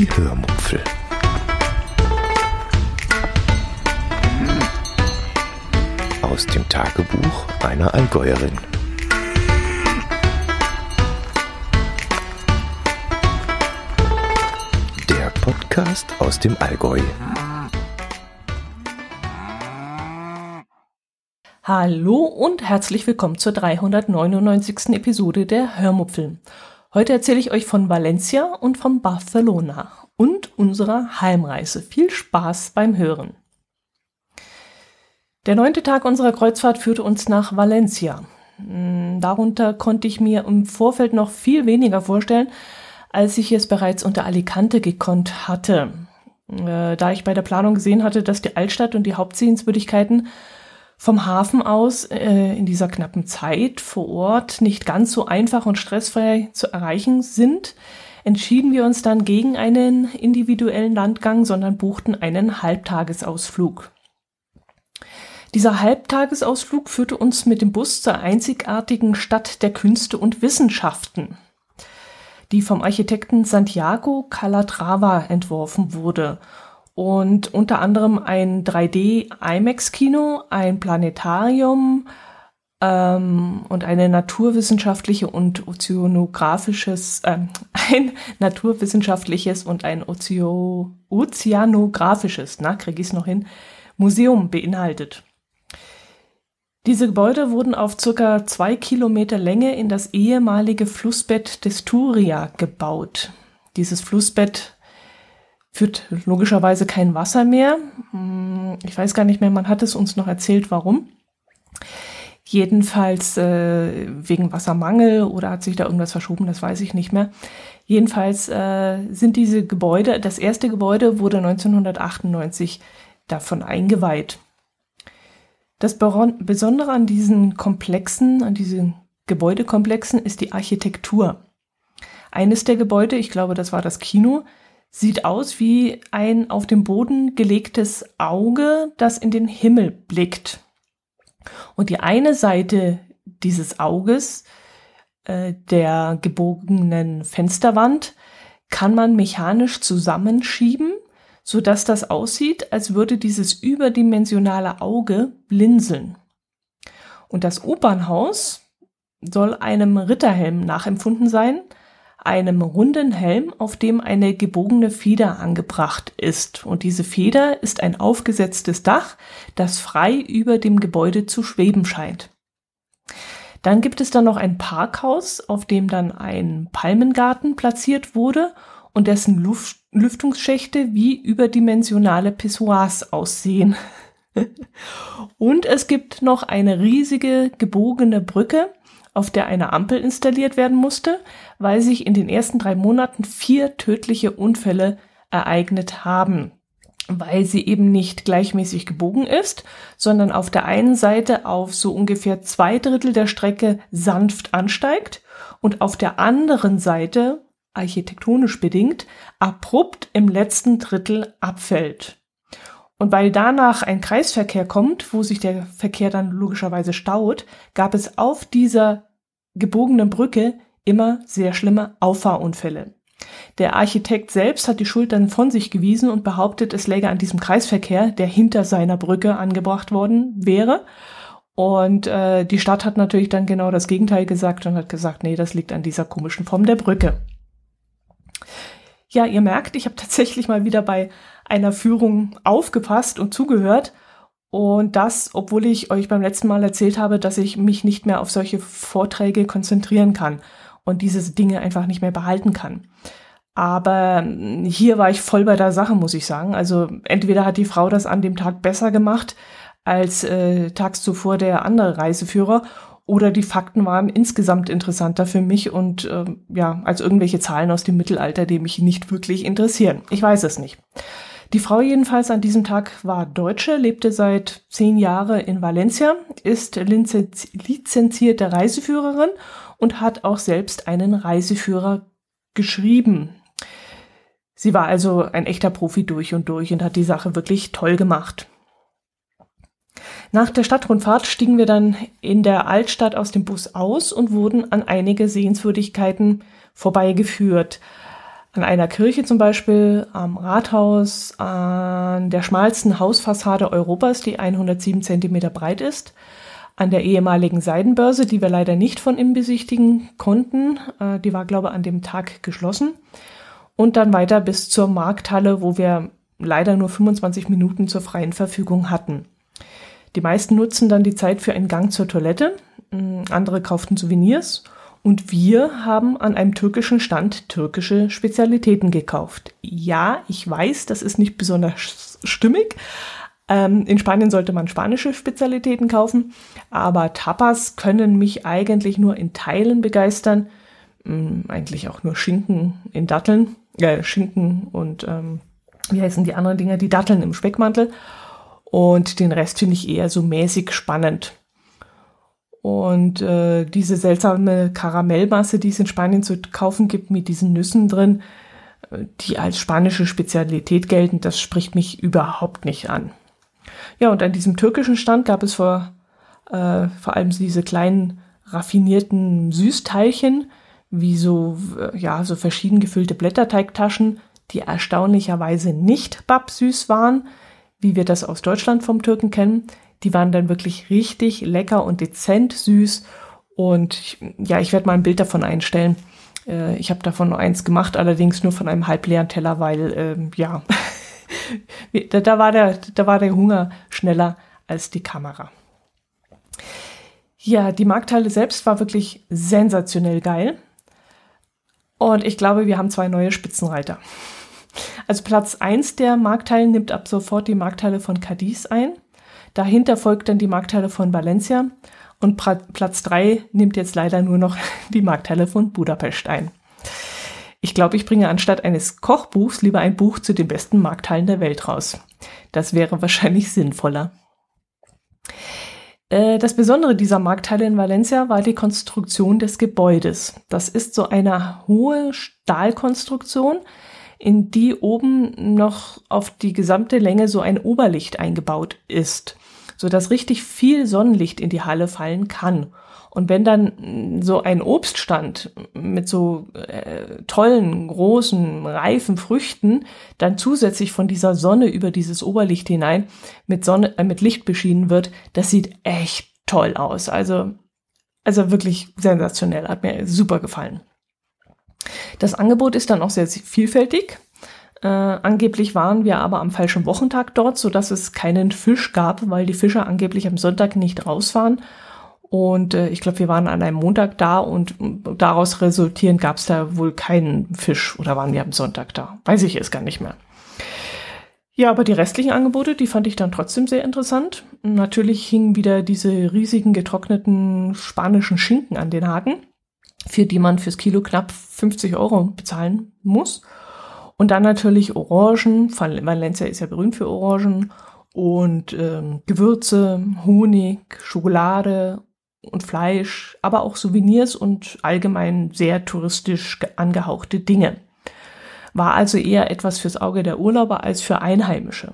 Die Hörmupfel. Aus dem Tagebuch einer Allgäuerin. Der Podcast aus dem Allgäu. Hallo und herzlich willkommen zur 399. Episode der Hörmupfel. Heute erzähle ich euch von Valencia und von Barcelona und unserer Heimreise. Viel Spaß beim Hören. Der neunte Tag unserer Kreuzfahrt führte uns nach Valencia. Hm, darunter konnte ich mir im Vorfeld noch viel weniger vorstellen, als ich es bereits unter Alicante gekonnt hatte. Äh, da ich bei der Planung gesehen hatte, dass die Altstadt und die Hauptsehenswürdigkeiten vom Hafen aus äh, in dieser knappen Zeit vor Ort nicht ganz so einfach und stressfrei zu erreichen sind, entschieden wir uns dann gegen einen individuellen Landgang, sondern buchten einen Halbtagesausflug. Dieser Halbtagesausflug führte uns mit dem Bus zur einzigartigen Stadt der Künste und Wissenschaften, die vom Architekten Santiago Calatrava entworfen wurde und unter anderem ein 3D IMAX-Kino, ein Planetarium ähm, und eine naturwissenschaftliche und ozeanografisches, äh, ein naturwissenschaftliches und ein Ozeo ozeanografisches, na, kriege ich es noch hin, Museum beinhaltet. Diese Gebäude wurden auf circa zwei Kilometer Länge in das ehemalige Flussbett des Turia gebaut. Dieses Flussbett führt logischerweise kein Wasser mehr. Hm, ich weiß gar nicht mehr, man hat es uns noch erzählt, warum. Jedenfalls äh, wegen Wassermangel oder hat sich da irgendwas verschoben, das weiß ich nicht mehr. Jedenfalls äh, sind diese Gebäude, das erste Gebäude wurde 1998 davon eingeweiht. Das Besondere an diesen Komplexen, an diesen Gebäudekomplexen ist die Architektur. Eines der Gebäude, ich glaube, das war das Kino, sieht aus wie ein auf dem Boden gelegtes Auge, das in den Himmel blickt. Und die eine Seite dieses Auges, äh, der gebogenen Fensterwand, kann man mechanisch zusammenschieben, so dass das aussieht, als würde dieses überdimensionale Auge blinzeln. Und das Opernhaus soll einem Ritterhelm nachempfunden sein, einem runden Helm, auf dem eine gebogene Feder angebracht ist. Und diese Feder ist ein aufgesetztes Dach, das frei über dem Gebäude zu schweben scheint. Dann gibt es dann noch ein Parkhaus, auf dem dann ein Palmengarten platziert wurde und dessen Luft Lüftungsschächte wie überdimensionale Pissoirs aussehen. und es gibt noch eine riesige gebogene Brücke, auf der eine Ampel installiert werden musste, weil sich in den ersten drei Monaten vier tödliche Unfälle ereignet haben, weil sie eben nicht gleichmäßig gebogen ist, sondern auf der einen Seite auf so ungefähr zwei Drittel der Strecke sanft ansteigt und auf der anderen Seite, architektonisch bedingt, abrupt im letzten Drittel abfällt. Und weil danach ein Kreisverkehr kommt, wo sich der Verkehr dann logischerweise staut, gab es auf dieser gebogenen Brücke immer sehr schlimme Auffahrunfälle. Der Architekt selbst hat die Schuld dann von sich gewiesen und behauptet, es läge an diesem Kreisverkehr, der hinter seiner Brücke angebracht worden wäre. Und äh, die Stadt hat natürlich dann genau das Gegenteil gesagt und hat gesagt, nee, das liegt an dieser komischen Form der Brücke. Ja, ihr merkt, ich habe tatsächlich mal wieder bei einer Führung aufgepasst und zugehört. Und das, obwohl ich euch beim letzten Mal erzählt habe, dass ich mich nicht mehr auf solche Vorträge konzentrieren kann und diese Dinge einfach nicht mehr behalten kann. Aber hier war ich voll bei der Sache, muss ich sagen. Also entweder hat die Frau das an dem Tag besser gemacht als äh, tags zuvor der andere Reiseführer oder die Fakten waren insgesamt interessanter für mich und äh, ja, als irgendwelche Zahlen aus dem Mittelalter, die mich nicht wirklich interessieren. Ich weiß es nicht. Die Frau jedenfalls an diesem Tag war Deutsche, lebte seit zehn Jahren in Valencia, ist lizenzierte Reiseführerin und hat auch selbst einen Reiseführer geschrieben. Sie war also ein echter Profi durch und durch und hat die Sache wirklich toll gemacht. Nach der Stadtrundfahrt stiegen wir dann in der Altstadt aus dem Bus aus und wurden an einige Sehenswürdigkeiten vorbeigeführt. An einer Kirche zum Beispiel, am Rathaus, an der schmalsten Hausfassade Europas, die 107 Zentimeter breit ist, an der ehemaligen Seidenbörse, die wir leider nicht von innen besichtigen konnten. Äh, die war, glaube ich, an dem Tag geschlossen. Und dann weiter bis zur Markthalle, wo wir leider nur 25 Minuten zur freien Verfügung hatten. Die meisten nutzen dann die Zeit für einen Gang zur Toilette, andere kauften Souvenirs und wir haben an einem türkischen Stand türkische Spezialitäten gekauft. Ja, ich weiß, das ist nicht besonders stimmig. Ähm, in Spanien sollte man spanische Spezialitäten kaufen, aber Tapas können mich eigentlich nur in Teilen begeistern. Ähm, eigentlich auch nur Schinken in Datteln, äh, Schinken und ähm, wie heißen die anderen Dinger, die Datteln im Speckmantel. Und den Rest finde ich eher so mäßig spannend. Und äh, diese seltsame Karamellmasse, die es in Spanien zu kaufen gibt, mit diesen Nüssen drin, äh, die als spanische Spezialität gelten, das spricht mich überhaupt nicht an. Ja, und an diesem türkischen Stand gab es vor, äh, vor allem diese kleinen raffinierten Süßteilchen, wie so, ja, so verschieden gefüllte Blätterteigtaschen, die erstaunlicherweise nicht babsüß waren, wie wir das aus Deutschland vom Türken kennen. Die waren dann wirklich richtig lecker und dezent süß. Und ja, ich werde mal ein Bild davon einstellen. Äh, ich habe davon nur eins gemacht, allerdings nur von einem halbleeren Teller, weil ähm, ja, da, da, war der, da war der Hunger schneller als die Kamera. Ja, die Markthalle selbst war wirklich sensationell geil. Und ich glaube, wir haben zwei neue Spitzenreiter. Also Platz 1 der Markthalle nimmt ab sofort die Markthalle von Cadiz ein. Dahinter folgt dann die Markthalle von Valencia und Platz drei nimmt jetzt leider nur noch die Markthalle von Budapest ein. Ich glaube, ich bringe anstatt eines Kochbuchs lieber ein Buch zu den besten Markthallen der Welt raus. Das wäre wahrscheinlich sinnvoller. Äh, das Besondere dieser Markthalle in Valencia war die Konstruktion des Gebäudes. Das ist so eine hohe Stahlkonstruktion, in die oben noch auf die gesamte Länge so ein Oberlicht eingebaut ist so dass richtig viel Sonnenlicht in die Halle fallen kann. Und wenn dann so ein Obststand mit so äh, tollen, großen, reifen Früchten dann zusätzlich von dieser Sonne über dieses Oberlicht hinein mit Sonne, äh, mit Licht beschienen wird, das sieht echt toll aus. Also, also wirklich sensationell, hat mir super gefallen. Das Angebot ist dann auch sehr vielfältig. Äh, angeblich waren wir aber am falschen Wochentag dort, so dass es keinen Fisch gab, weil die Fischer angeblich am Sonntag nicht raus waren. Und äh, ich glaube, wir waren an einem Montag da und daraus resultierend gab es da wohl keinen Fisch oder waren wir am Sonntag da. Weiß ich jetzt gar nicht mehr. Ja, aber die restlichen Angebote, die fand ich dann trotzdem sehr interessant. Natürlich hingen wieder diese riesigen getrockneten spanischen Schinken an den Haken, für die man fürs Kilo knapp 50 Euro bezahlen muss. Und dann natürlich Orangen, Valencia ist ja berühmt für Orangen und ähm, Gewürze, Honig, Schokolade und Fleisch, aber auch Souvenirs und allgemein sehr touristisch angehauchte Dinge. War also eher etwas fürs Auge der Urlauber als für Einheimische.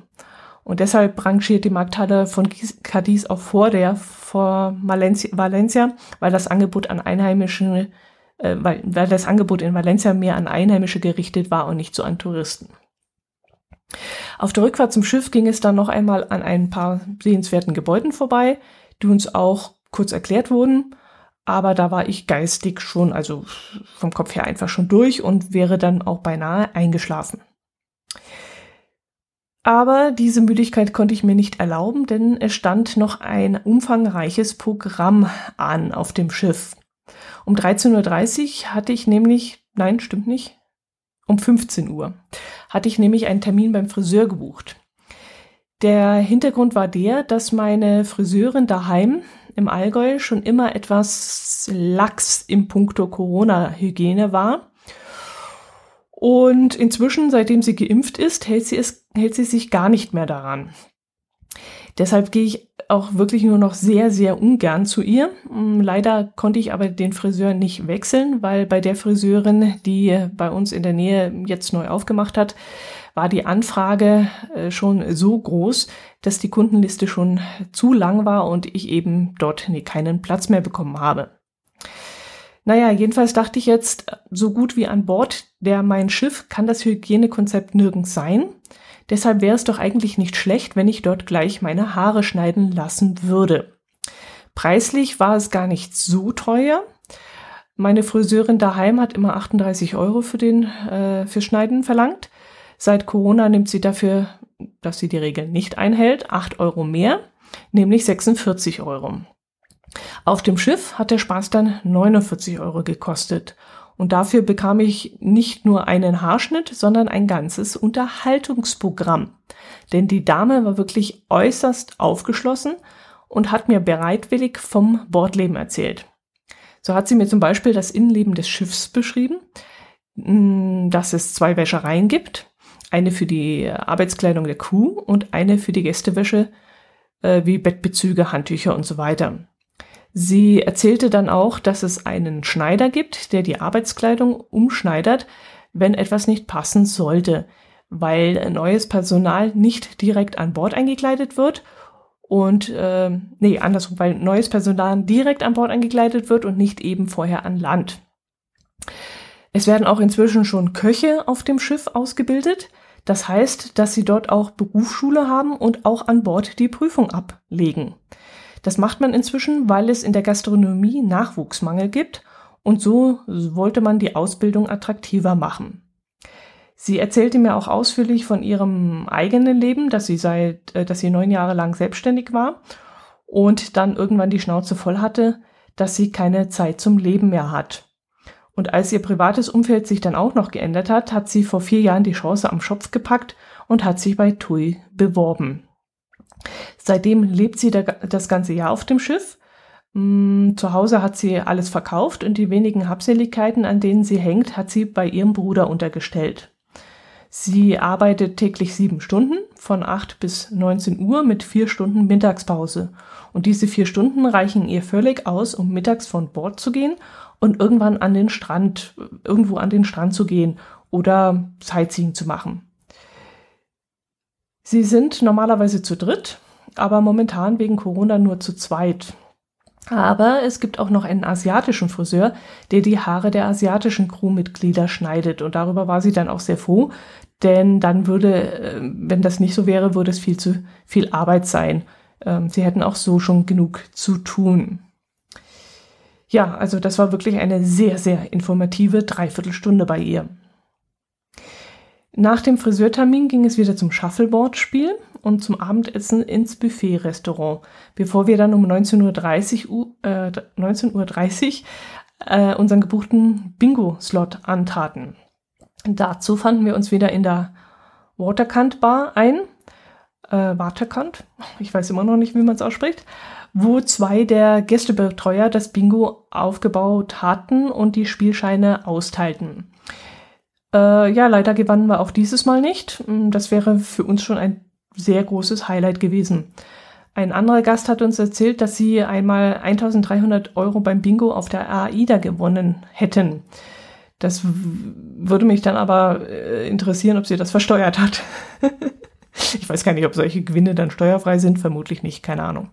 Und deshalb rangiert die Markthalle von Cadiz auch vor der vor Valencia, weil das Angebot an Einheimischen äh, weil, weil das Angebot in Valencia mehr an Einheimische gerichtet war und nicht so an Touristen. Auf der Rückfahrt zum Schiff ging es dann noch einmal an ein paar sehenswerten Gebäuden vorbei, die uns auch kurz erklärt wurden, aber da war ich geistig schon, also vom Kopf her einfach schon durch und wäre dann auch beinahe eingeschlafen. Aber diese Müdigkeit konnte ich mir nicht erlauben, denn es stand noch ein umfangreiches Programm an auf dem Schiff. Um 13.30 Uhr hatte ich nämlich, nein, stimmt nicht, um 15 Uhr hatte ich nämlich einen Termin beim Friseur gebucht. Der Hintergrund war der, dass meine Friseurin daheim im Allgäu schon immer etwas lax im Punkto Corona-Hygiene war. Und inzwischen, seitdem sie geimpft ist, hält sie, es, hält sie sich gar nicht mehr daran. Deshalb gehe ich auch wirklich nur noch sehr, sehr ungern zu ihr. Mm, leider konnte ich aber den Friseur nicht wechseln, weil bei der Friseurin, die bei uns in der Nähe jetzt neu aufgemacht hat, war die Anfrage äh, schon so groß, dass die Kundenliste schon zu lang war und ich eben dort keinen Platz mehr bekommen habe. Naja, jedenfalls dachte ich jetzt, so gut wie an Bord der mein Schiff kann das Hygienekonzept nirgends sein. Deshalb wäre es doch eigentlich nicht schlecht, wenn ich dort gleich meine Haare schneiden lassen würde. Preislich war es gar nicht so teuer. Meine Friseurin daheim hat immer 38 Euro für den äh, für Schneiden verlangt. Seit Corona nimmt sie dafür, dass sie die Regeln nicht einhält, 8 Euro mehr, nämlich 46 Euro. Auf dem Schiff hat der Spaß dann 49 Euro gekostet. Und dafür bekam ich nicht nur einen Haarschnitt, sondern ein ganzes Unterhaltungsprogramm. Denn die Dame war wirklich äußerst aufgeschlossen und hat mir bereitwillig vom Bordleben erzählt. So hat sie mir zum Beispiel das Innenleben des Schiffs beschrieben, mm, dass es zwei Wäschereien gibt, eine für die Arbeitskleidung der Crew und eine für die Gästewäsche äh, wie Bettbezüge, Handtücher und so weiter. Sie erzählte dann auch, dass es einen Schneider gibt, der die Arbeitskleidung umschneidert, wenn etwas nicht passen sollte, weil neues Personal nicht direkt an Bord eingekleidet wird und äh, nee, andersrum, weil neues Personal direkt an Bord eingekleidet wird und nicht eben vorher an Land. Es werden auch inzwischen schon Köche auf dem Schiff ausgebildet. Das heißt, dass sie dort auch Berufsschule haben und auch an Bord die Prüfung ablegen. Das macht man inzwischen, weil es in der Gastronomie Nachwuchsmangel gibt und so wollte man die Ausbildung attraktiver machen. Sie erzählte mir auch ausführlich von ihrem eigenen Leben, dass sie seit, äh, dass sie neun Jahre lang selbstständig war und dann irgendwann die Schnauze voll hatte, dass sie keine Zeit zum Leben mehr hat. Und als ihr privates Umfeld sich dann auch noch geändert hat, hat sie vor vier Jahren die Chance am Schopf gepackt und hat sich bei TUI beworben. Seitdem lebt sie das ganze Jahr auf dem Schiff. Mm, zu Hause hat sie alles verkauft und die wenigen Habseligkeiten, an denen sie hängt, hat sie bei ihrem Bruder untergestellt. Sie arbeitet täglich sieben Stunden von acht bis 19 Uhr mit vier Stunden Mittagspause. Und diese vier Stunden reichen ihr völlig aus, um mittags von Bord zu gehen und irgendwann an den Strand, irgendwo an den Strand zu gehen oder Sightseeing zu machen. Sie sind normalerweise zu dritt, aber momentan wegen Corona nur zu zweit. Aber es gibt auch noch einen asiatischen Friseur, der die Haare der asiatischen Crewmitglieder schneidet. Und darüber war sie dann auch sehr froh, denn dann würde, äh, wenn das nicht so wäre, würde es viel zu viel Arbeit sein. Ähm, sie hätten auch so schon genug zu tun. Ja, also das war wirklich eine sehr, sehr informative Dreiviertelstunde bei ihr. Nach dem Friseurtermin ging es wieder zum Shuffleboard-Spiel und zum Abendessen ins Buffet-Restaurant, bevor wir dann um 19.30 Uhr, äh, 19.30 Uhr äh, unseren gebuchten Bingo-Slot antaten. Dazu fanden wir uns wieder in der Waterkant Bar ein, äh, Waterkant, ich weiß immer noch nicht, wie man es ausspricht, wo zwei der Gästebetreuer das Bingo aufgebaut hatten und die Spielscheine austeilten. Äh, ja, leider gewannen wir auch dieses Mal nicht. Mm, das wäre für uns schon ein sehr großes Highlight gewesen. Ein anderer Gast hat uns erzählt, dass sie einmal 1300 Euro beim Bingo auf der AIDA gewonnen hätten. Das würde mich dann aber äh, interessieren, ob sie das versteuert hat. ich weiß gar nicht, ob solche Gewinne dann steuerfrei sind. Vermutlich nicht, keine Ahnung.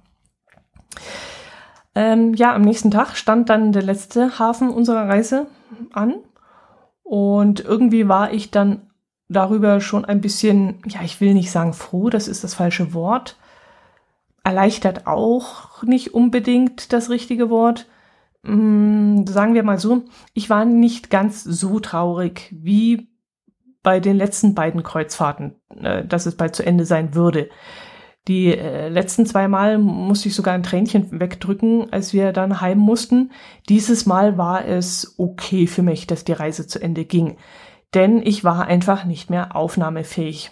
Ähm, ja, am nächsten Tag stand dann der letzte Hafen unserer Reise an. Und irgendwie war ich dann darüber schon ein bisschen, ja, ich will nicht sagen froh, das ist das falsche Wort. Erleichtert auch nicht unbedingt das richtige Wort. Hm, sagen wir mal so, ich war nicht ganz so traurig wie bei den letzten beiden Kreuzfahrten, äh, dass es bald zu Ende sein würde. Die äh, letzten zwei Mal musste ich sogar ein Tränchen wegdrücken, als wir dann heim mussten. Dieses Mal war es okay für mich, dass die Reise zu Ende ging. Denn ich war einfach nicht mehr aufnahmefähig.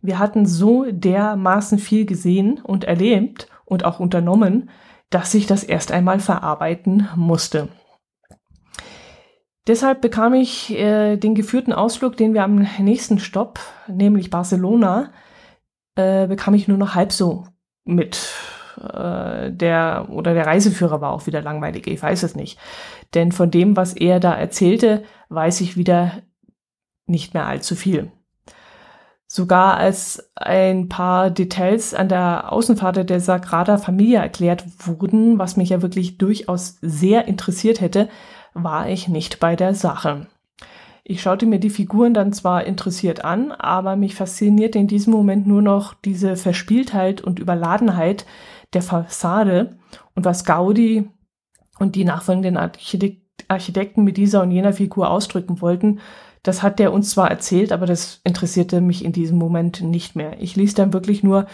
Wir hatten so dermaßen viel gesehen und erlebt und auch unternommen, dass ich das erst einmal verarbeiten musste. Deshalb bekam ich äh, den geführten Ausflug, den wir am nächsten Stopp, nämlich Barcelona, äh, bekam ich nur noch halb so mit. Äh, der oder der Reiseführer war auch wieder langweilig, ich weiß es nicht. Denn von dem, was er da erzählte, weiß ich wieder nicht mehr allzu viel. Sogar als ein paar Details an der Außenfahrt der Sagrada Familia erklärt wurden, was mich ja wirklich durchaus sehr interessiert hätte, war ich nicht bei der Sache. Ich schaute mir die Figuren dann zwar interessiert an, aber mich fasziniert in diesem Moment nur noch diese Verspieltheit und Überladenheit der Fassade und was Gaudi und die nachfolgenden Architekt Architekten mit dieser und jener Figur ausdrücken wollten, das hat der uns zwar erzählt, aber das interessierte mich in diesem Moment nicht mehr. Ich ließ dann wirklich nur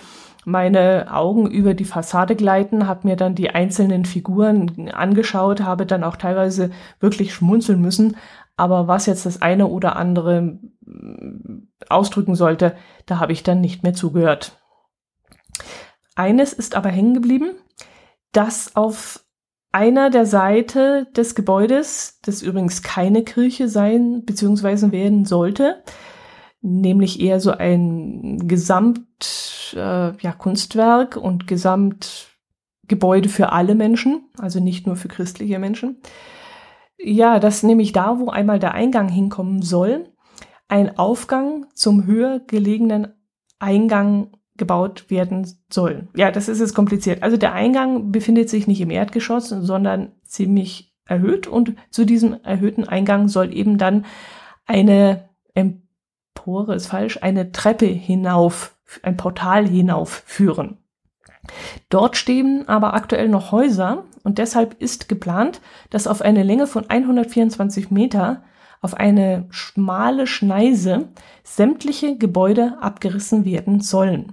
meine Augen über die Fassade gleiten, habe mir dann die einzelnen Figuren angeschaut, habe dann auch teilweise wirklich schmunzeln müssen. Aber was jetzt das eine oder andere mm, ausdrücken sollte, da habe ich dann nicht mehr zugehört. Eines ist aber hängen geblieben, dass auf einer der Seite des Gebäudes, das übrigens keine Kirche sein bzw. werden sollte, nämlich eher so ein Gesamt äh, ja, und Gesamtgebäude für alle Menschen, also nicht nur für christliche Menschen. Ja, das nämlich da, wo einmal der Eingang hinkommen soll, ein Aufgang zum höher gelegenen Eingang gebaut werden soll. Ja, das ist jetzt kompliziert. Also der Eingang befindet sich nicht im Erdgeschoss, sondern ziemlich erhöht und zu diesem erhöhten Eingang soll eben dann eine Empore ist falsch, eine Treppe hinauf, ein Portal hinauf führen. Dort stehen aber aktuell noch Häuser und deshalb ist geplant, dass auf eine Länge von 124 Meter auf eine schmale Schneise sämtliche Gebäude abgerissen werden sollen.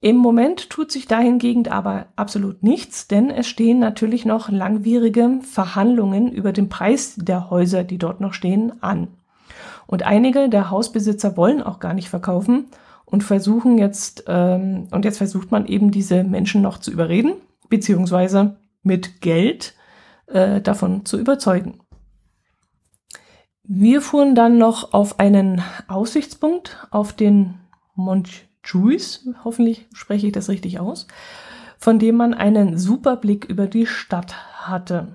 Im Moment tut sich dahingegen aber absolut nichts, denn es stehen natürlich noch langwierige Verhandlungen über den Preis der Häuser, die dort noch stehen, an. Und einige der Hausbesitzer wollen auch gar nicht verkaufen und versuchen jetzt, ähm, und jetzt versucht man eben diese Menschen noch zu überreden, beziehungsweise mit Geld äh, davon zu überzeugen. Wir fuhren dann noch auf einen Aussichtspunkt auf den Mont Juice, hoffentlich spreche ich das richtig aus, von dem man einen super Blick über die Stadt hatte.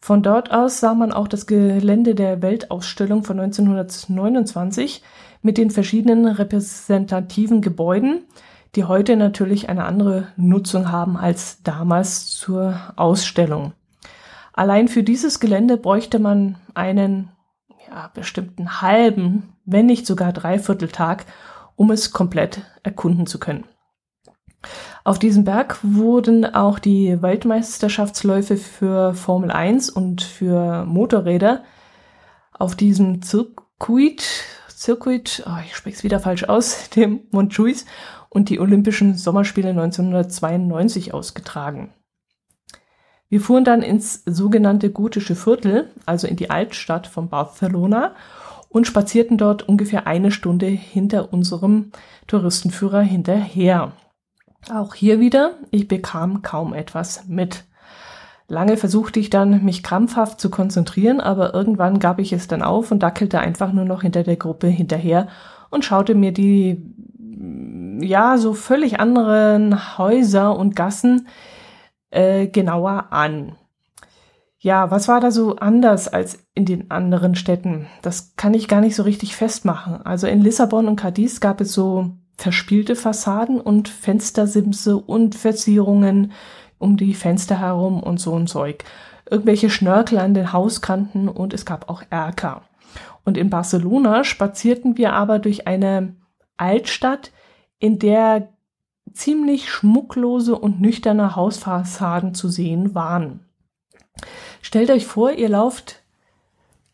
Von dort aus sah man auch das Gelände der Weltausstellung von 1929 mit den verschiedenen repräsentativen Gebäuden, die heute natürlich eine andere Nutzung haben als damals zur Ausstellung. Allein für dieses Gelände bräuchte man einen ja, bestimmten halben, wenn nicht sogar dreiviertel Tag, um es komplett erkunden zu können. Auf diesem Berg wurden auch die Weltmeisterschaftsläufe für Formel 1 und für Motorräder auf diesem Circuit, Circuit, oh, ich spreche es wieder falsch aus, dem Montjuic und die Olympischen Sommerspiele 1992 ausgetragen. Wir fuhren dann ins sogenannte gotische Viertel, also in die Altstadt von Barcelona und spazierten dort ungefähr eine Stunde hinter unserem Touristenführer hinterher. Auch hier wieder, ich bekam kaum etwas mit. Lange versuchte ich dann, mich krampfhaft zu konzentrieren, aber irgendwann gab ich es dann auf und dackelte einfach nur noch hinter der Gruppe hinterher und schaute mir die, ja, so völlig anderen Häuser und Gassen äh, genauer an. Ja, was war da so anders als in den anderen Städten? Das kann ich gar nicht so richtig festmachen. Also in Lissabon und Cadiz gab es so verspielte Fassaden und Fenstersimse und Verzierungen um die Fenster herum und so ein Zeug. Irgendwelche Schnörkel an den Hauskanten und es gab auch Erker. Und in Barcelona spazierten wir aber durch eine Altstadt, in der ziemlich schmucklose und nüchterne Hausfassaden zu sehen waren. Stellt euch vor, ihr lauft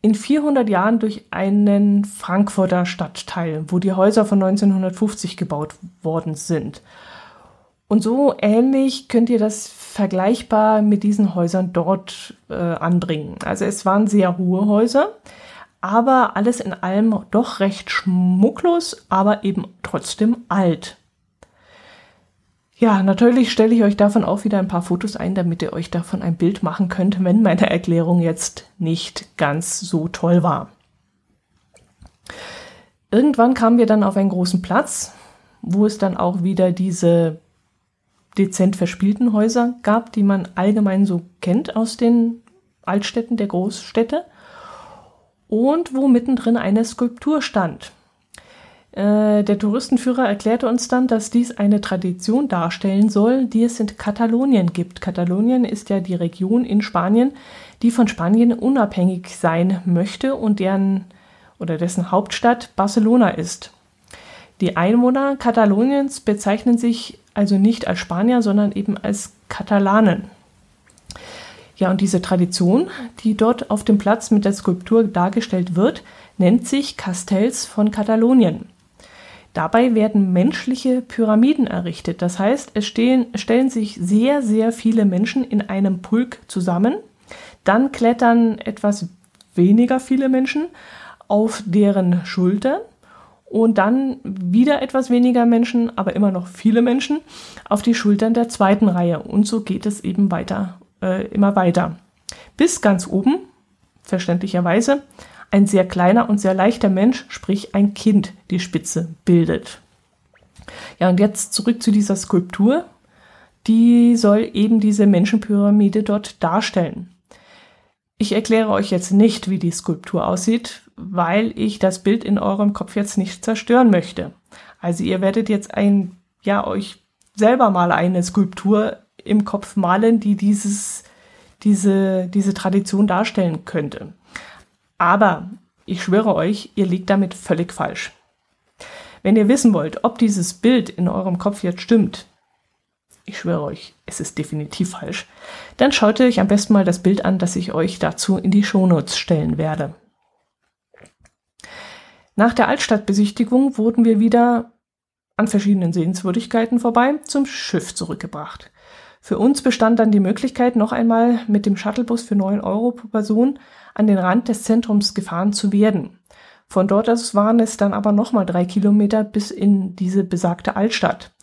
in 400 Jahren durch einen Frankfurter Stadtteil, wo die Häuser von 1950 gebaut worden sind. Und so ähnlich könnt ihr das vergleichbar mit diesen Häusern dort äh, anbringen. Also es waren sehr hohe Häuser, aber alles in allem doch recht schmucklos, aber eben trotzdem alt. Ja, natürlich stelle ich euch davon auch wieder ein paar Fotos ein, damit ihr euch davon ein Bild machen könnt, wenn meine Erklärung jetzt nicht ganz so toll war. Irgendwann kamen wir dann auf einen großen Platz, wo es dann auch wieder diese dezent verspielten Häuser gab, die man allgemein so kennt aus den Altstädten der Großstädte und wo mittendrin eine Skulptur stand. Äh, der Touristenführer erklärte uns dann, dass dies eine Tradition darstellen soll, die es in Katalonien gibt. Katalonien ist ja die Region in Spanien, die von Spanien unabhängig sein möchte und deren oder dessen Hauptstadt Barcelona ist. Die Einwohner Kataloniens bezeichnen sich also nicht als Spanier, sondern eben als Katalanen. Ja, und diese Tradition, die dort auf dem Platz mit der Skulptur dargestellt wird, nennt sich Castells von Katalonien. Dabei werden menschliche Pyramiden errichtet. Das heißt, es stehen, stellen sich sehr, sehr viele Menschen in einem Pulk zusammen. Dann klettern etwas weniger viele Menschen auf deren Schultern und dann wieder etwas weniger Menschen, aber immer noch viele Menschen auf die Schultern der zweiten Reihe. Und so geht es eben weiter äh, immer weiter. Bis ganz oben, verständlicherweise, ein sehr kleiner und sehr leichter Mensch, sprich ein Kind, die Spitze bildet. Ja, und jetzt zurück zu dieser Skulptur. Die soll eben diese Menschenpyramide dort darstellen. Ich erkläre euch jetzt nicht, wie die Skulptur aussieht, weil ich das Bild in eurem Kopf jetzt nicht zerstören möchte. Also ihr werdet jetzt ein, ja, euch selber mal eine Skulptur im Kopf malen, die dieses, diese, diese Tradition darstellen könnte. Aber ich schwöre euch, ihr liegt damit völlig falsch. Wenn ihr wissen wollt, ob dieses Bild in eurem Kopf jetzt stimmt, ich schwöre euch, es ist definitiv falsch, dann schaut euch am besten mal das Bild an, das ich euch dazu in die Shownotes stellen werde. Nach der Altstadtbesichtigung wurden wir wieder an verschiedenen Sehenswürdigkeiten vorbei zum Schiff zurückgebracht. Für uns bestand dann die Möglichkeit, noch einmal mit dem Shuttlebus für 9 Euro pro Person an den Rand des Zentrums gefahren zu werden. Von dort aus waren es dann aber nochmal drei Kilometer bis in diese besagte Altstadt.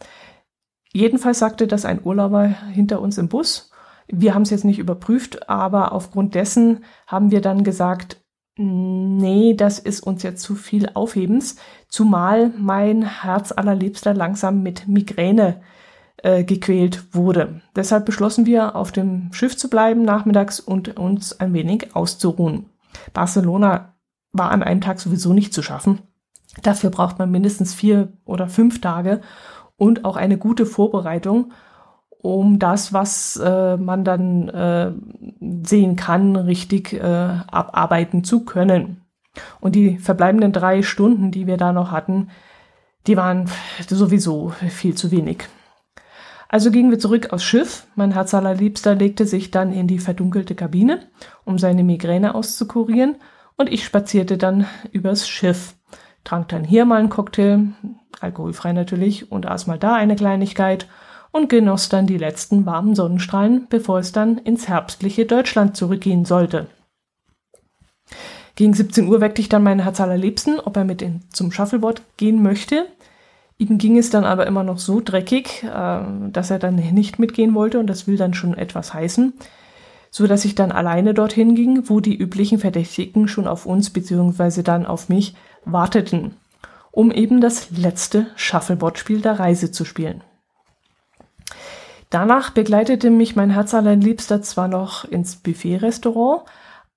Jedenfalls sagte das ein Urlauber hinter uns im Bus. Wir haben es jetzt nicht überprüft, aber aufgrund dessen haben wir dann gesagt, nee, das ist uns jetzt zu viel Aufhebens, zumal mein Herz allerliebster langsam mit Migräne äh, gequält wurde. Deshalb beschlossen wir, auf dem Schiff zu bleiben nachmittags und uns ein wenig auszuruhen. Barcelona war an einem Tag sowieso nicht zu schaffen. Dafür braucht man mindestens vier oder fünf Tage und auch eine gute Vorbereitung, um das, was äh, man dann äh, sehen kann, richtig äh, abarbeiten zu können. Und die verbleibenden drei Stunden, die wir da noch hatten, die waren sowieso viel zu wenig. Also gingen wir zurück aufs Schiff. Mein Herz allerliebster legte sich dann in die verdunkelte Kabine, um seine Migräne auszukurieren, und ich spazierte dann übers Schiff, trank dann hier mal einen Cocktail, alkoholfrei natürlich, und aß mal da eine Kleinigkeit und genoss dann die letzten warmen Sonnenstrahlen, bevor es dann ins herbstliche Deutschland zurückgehen sollte. Gegen 17 Uhr weckte ich dann meinen Herz allerliebsten, ob er mit in, zum Shuffleboard gehen möchte. Ihm ging es dann aber immer noch so dreckig, äh, dass er dann nicht mitgehen wollte und das will dann schon etwas heißen, so dass ich dann alleine dorthin ging, wo die üblichen Verdächtigen schon auf uns bzw. dann auf mich warteten, um eben das letzte Shuffleboard-Spiel der Reise zu spielen. Danach begleitete mich mein Herz allerliebster zwar noch ins Buffet-Restaurant,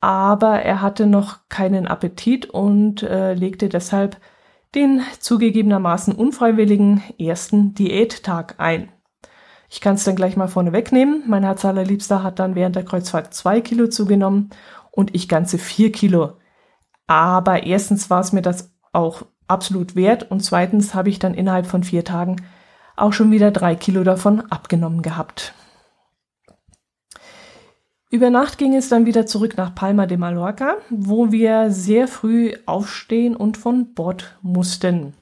aber er hatte noch keinen Appetit und äh, legte deshalb den zugegebenermaßen unfreiwilligen ersten Diättag ein. Ich kann es dann gleich mal vorne wegnehmen. Mein Herz allerliebster hat dann während der Kreuzfahrt zwei Kilo zugenommen und ich ganze vier Kilo. Aber erstens war es mir das auch absolut wert und zweitens habe ich dann innerhalb von vier Tagen auch schon wieder drei Kilo davon abgenommen gehabt. Über Nacht ging es dann wieder zurück nach Palma de Mallorca, wo wir sehr früh aufstehen und von Bord mussten,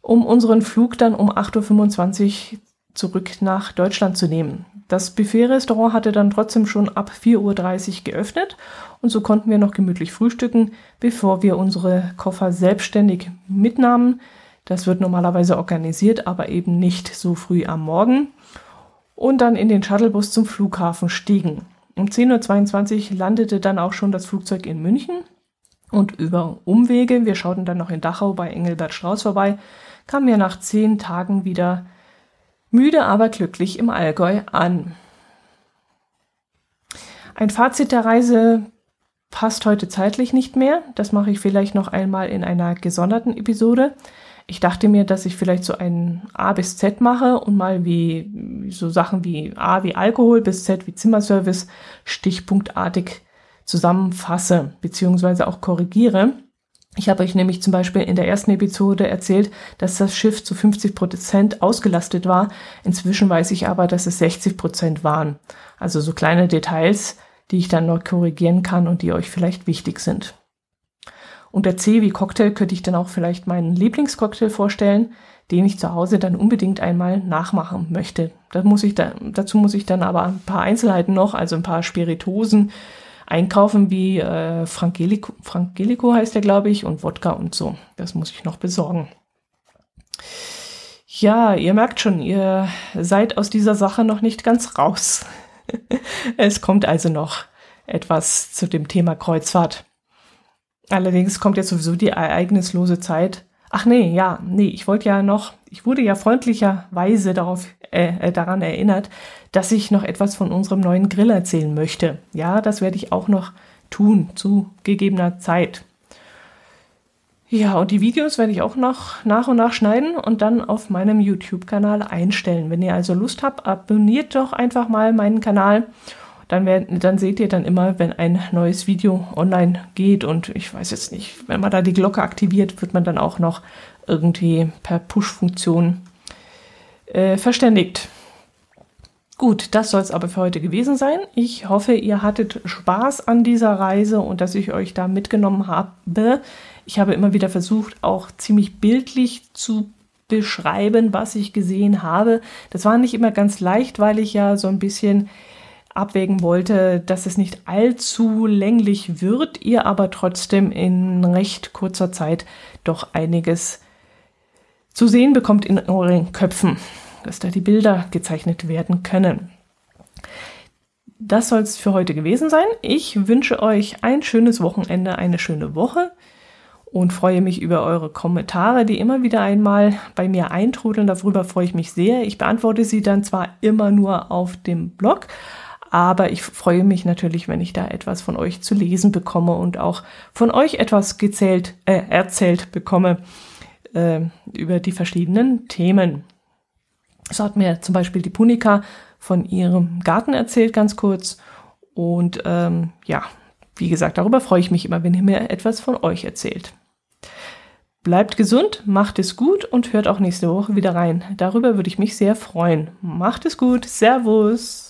um unseren Flug dann um 8.25 Uhr zurück nach Deutschland zu nehmen. Das Buffet-Restaurant hatte dann trotzdem schon ab 4.30 Uhr geöffnet und so konnten wir noch gemütlich frühstücken, bevor wir unsere Koffer selbstständig mitnahmen. Das wird normalerweise organisiert, aber eben nicht so früh am Morgen und dann in den Shuttlebus zum Flughafen stiegen. Um 10.22 Uhr landete dann auch schon das Flugzeug in München und über Umwege, wir schauten dann noch in Dachau bei Engelbert Strauß vorbei, kamen wir nach zehn Tagen wieder müde, aber glücklich im Allgäu an. Ein Fazit der Reise passt heute zeitlich nicht mehr. Das mache ich vielleicht noch einmal in einer gesonderten Episode. Ich dachte mir, dass ich vielleicht so ein A bis Z mache und mal wie so Sachen wie A wie Alkohol bis Z wie Zimmerservice stichpunktartig zusammenfasse beziehungsweise auch korrigiere. Ich habe euch nämlich zum Beispiel in der ersten Episode erzählt, dass das Schiff zu 50 Prozent ausgelastet war. Inzwischen weiß ich aber, dass es 60 Prozent waren. Also so kleine Details, die ich dann noch korrigieren kann und die euch vielleicht wichtig sind. Unter C wie Cocktail könnte ich dann auch vielleicht meinen Lieblingscocktail vorstellen, den ich zu Hause dann unbedingt einmal nachmachen möchte. Da muss ich da, dazu muss ich dann aber ein paar Einzelheiten noch, also ein paar Spiritosen einkaufen, wie äh, Frangelico, Frangelico heißt der, glaube ich, und Wodka und so. Das muss ich noch besorgen. Ja, ihr merkt schon, ihr seid aus dieser Sache noch nicht ganz raus. es kommt also noch etwas zu dem Thema Kreuzfahrt. Allerdings kommt jetzt sowieso die ereignislose Zeit. Ach nee, ja, nee, ich wollte ja noch, ich wurde ja freundlicherweise darauf, äh, äh, daran erinnert, dass ich noch etwas von unserem neuen Grill erzählen möchte. Ja, das werde ich auch noch tun, zu gegebener Zeit. Ja, und die Videos werde ich auch noch nach und nach schneiden und dann auf meinem YouTube-Kanal einstellen. Wenn ihr also Lust habt, abonniert doch einfach mal meinen Kanal dann, werden, dann seht ihr dann immer, wenn ein neues Video online geht und ich weiß jetzt nicht, wenn man da die Glocke aktiviert, wird man dann auch noch irgendwie per Push-Funktion äh, verständigt. Gut, das soll es aber für heute gewesen sein. Ich hoffe, ihr hattet Spaß an dieser Reise und dass ich euch da mitgenommen habe. Ich habe immer wieder versucht, auch ziemlich bildlich zu beschreiben, was ich gesehen habe. Das war nicht immer ganz leicht, weil ich ja so ein bisschen abwägen wollte, dass es nicht allzu länglich wird, ihr aber trotzdem in recht kurzer Zeit doch einiges zu sehen bekommt in euren Köpfen, dass da die Bilder gezeichnet werden können. Das soll es für heute gewesen sein. Ich wünsche euch ein schönes Wochenende, eine schöne Woche und freue mich über eure Kommentare, die immer wieder einmal bei mir eintrudeln. Darüber freue ich mich sehr. Ich beantworte sie dann zwar immer nur auf dem Blog, aber ich freue mich natürlich, wenn ich da etwas von euch zu lesen bekomme und auch von euch etwas gezählt, äh, erzählt bekomme äh, über die verschiedenen Themen. So hat mir zum Beispiel die Punika von ihrem Garten erzählt, ganz kurz. Und ähm, ja, wie gesagt, darüber freue ich mich immer, wenn ihr mir etwas von euch erzählt. Bleibt gesund, macht es gut und hört auch nächste Woche wieder rein. Darüber würde ich mich sehr freuen. Macht es gut. Servus.